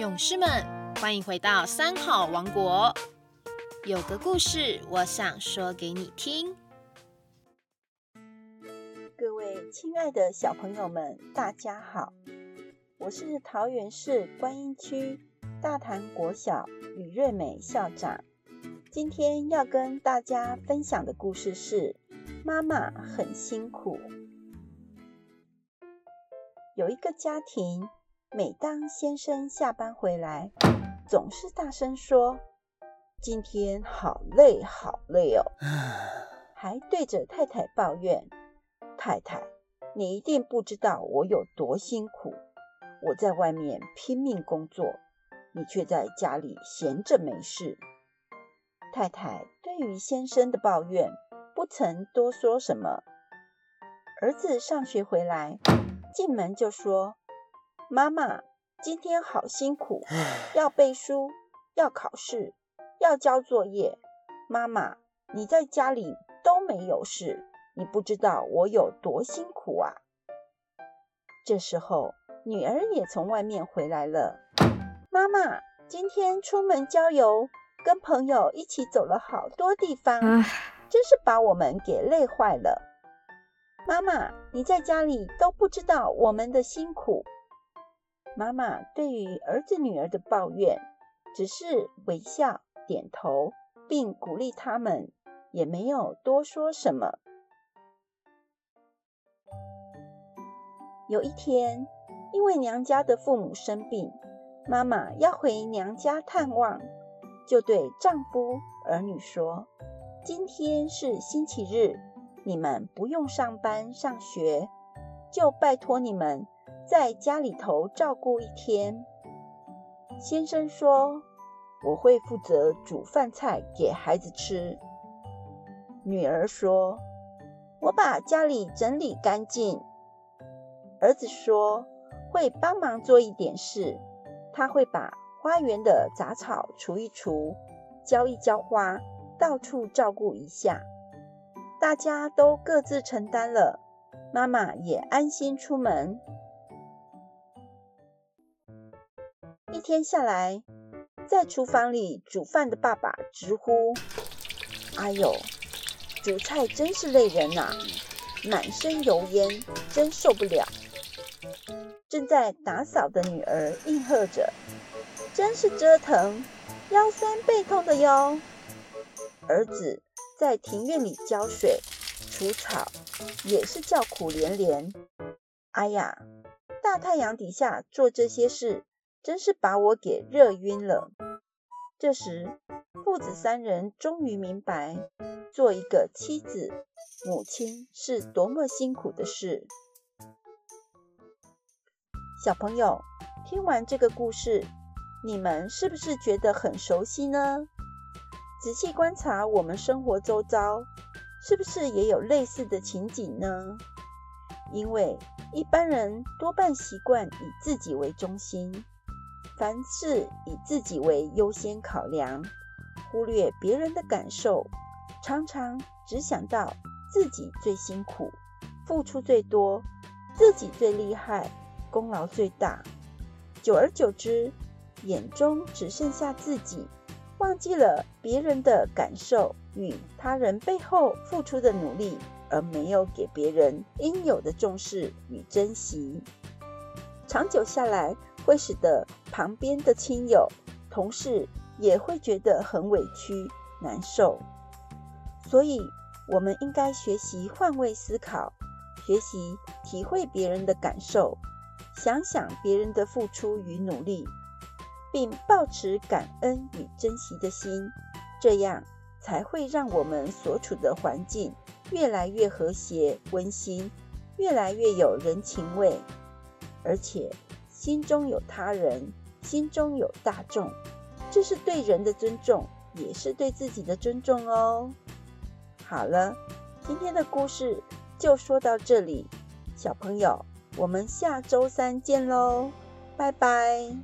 勇士们，欢迎回到三好王国。有个故事，我想说给你听。各位亲爱的小朋友们，大家好，我是桃园市观音区大潭国小吕瑞美校长。今天要跟大家分享的故事是：妈妈很辛苦。有一个家庭。每当先生下班回来，总是大声说：“今天好累，好累哦！”还对着太太抱怨：“太太，你一定不知道我有多辛苦。我在外面拼命工作，你却在家里闲着没事。”太太对于先生的抱怨不曾多说什么。儿子上学回来，进门就说。妈妈，今天好辛苦，要背书，要考试，要交作业。妈妈，你在家里都没有事，你不知道我有多辛苦啊！这时候，女儿也从外面回来了。妈妈，今天出门郊游，跟朋友一起走了好多地方，真是把我们给累坏了。妈妈，你在家里都不知道我们的辛苦。妈妈对于儿子女儿的抱怨，只是微笑点头，并鼓励他们，也没有多说什么。有一天，因为娘家的父母生病，妈妈要回娘家探望，就对丈夫、儿女说：“今天是星期日，你们不用上班上学，就拜托你们。”在家里头照顾一天，先生说：“我会负责煮饭菜给孩子吃。”女儿说：“我把家里整理干净。”儿子说：“会帮忙做一点事，他会把花园的杂草除一除，浇一浇花，到处照顾一下。”大家都各自承担了，妈妈也安心出门。一天下来，在厨房里煮饭的爸爸直呼：“哎呦，煮菜真是累人呐，满身油烟，真受不了。”正在打扫的女儿应和着：“真是折腾，腰酸背痛的哟。”儿子在庭院里浇水、除草，也是叫苦连连：“哎呀，大太阳底下做这些事。”真是把我给热晕了。这时，父子三人终于明白，做一个妻子、母亲是多么辛苦的事。小朋友，听完这个故事，你们是不是觉得很熟悉呢？仔细观察我们生活周遭，是不是也有类似的情景呢？因为一般人多半习惯以自己为中心。凡事以自己为优先考量，忽略别人的感受，常常只想到自己最辛苦、付出最多、自己最厉害、功劳最大。久而久之，眼中只剩下自己，忘记了别人的感受与他人背后付出的努力，而没有给别人应有的重视与珍惜。长久下来，会使得旁边的亲友、同事也会觉得很委屈、难受。所以，我们应该学习换位思考，学习体会别人的感受，想想别人的付出与努力，并保持感恩与珍惜的心，这样才会让我们所处的环境越来越和谐、温馨，越来越有人情味，而且。心中有他人，心中有大众，这是对人的尊重，也是对自己的尊重哦。好了，今天的故事就说到这里，小朋友，我们下周三见喽，拜拜。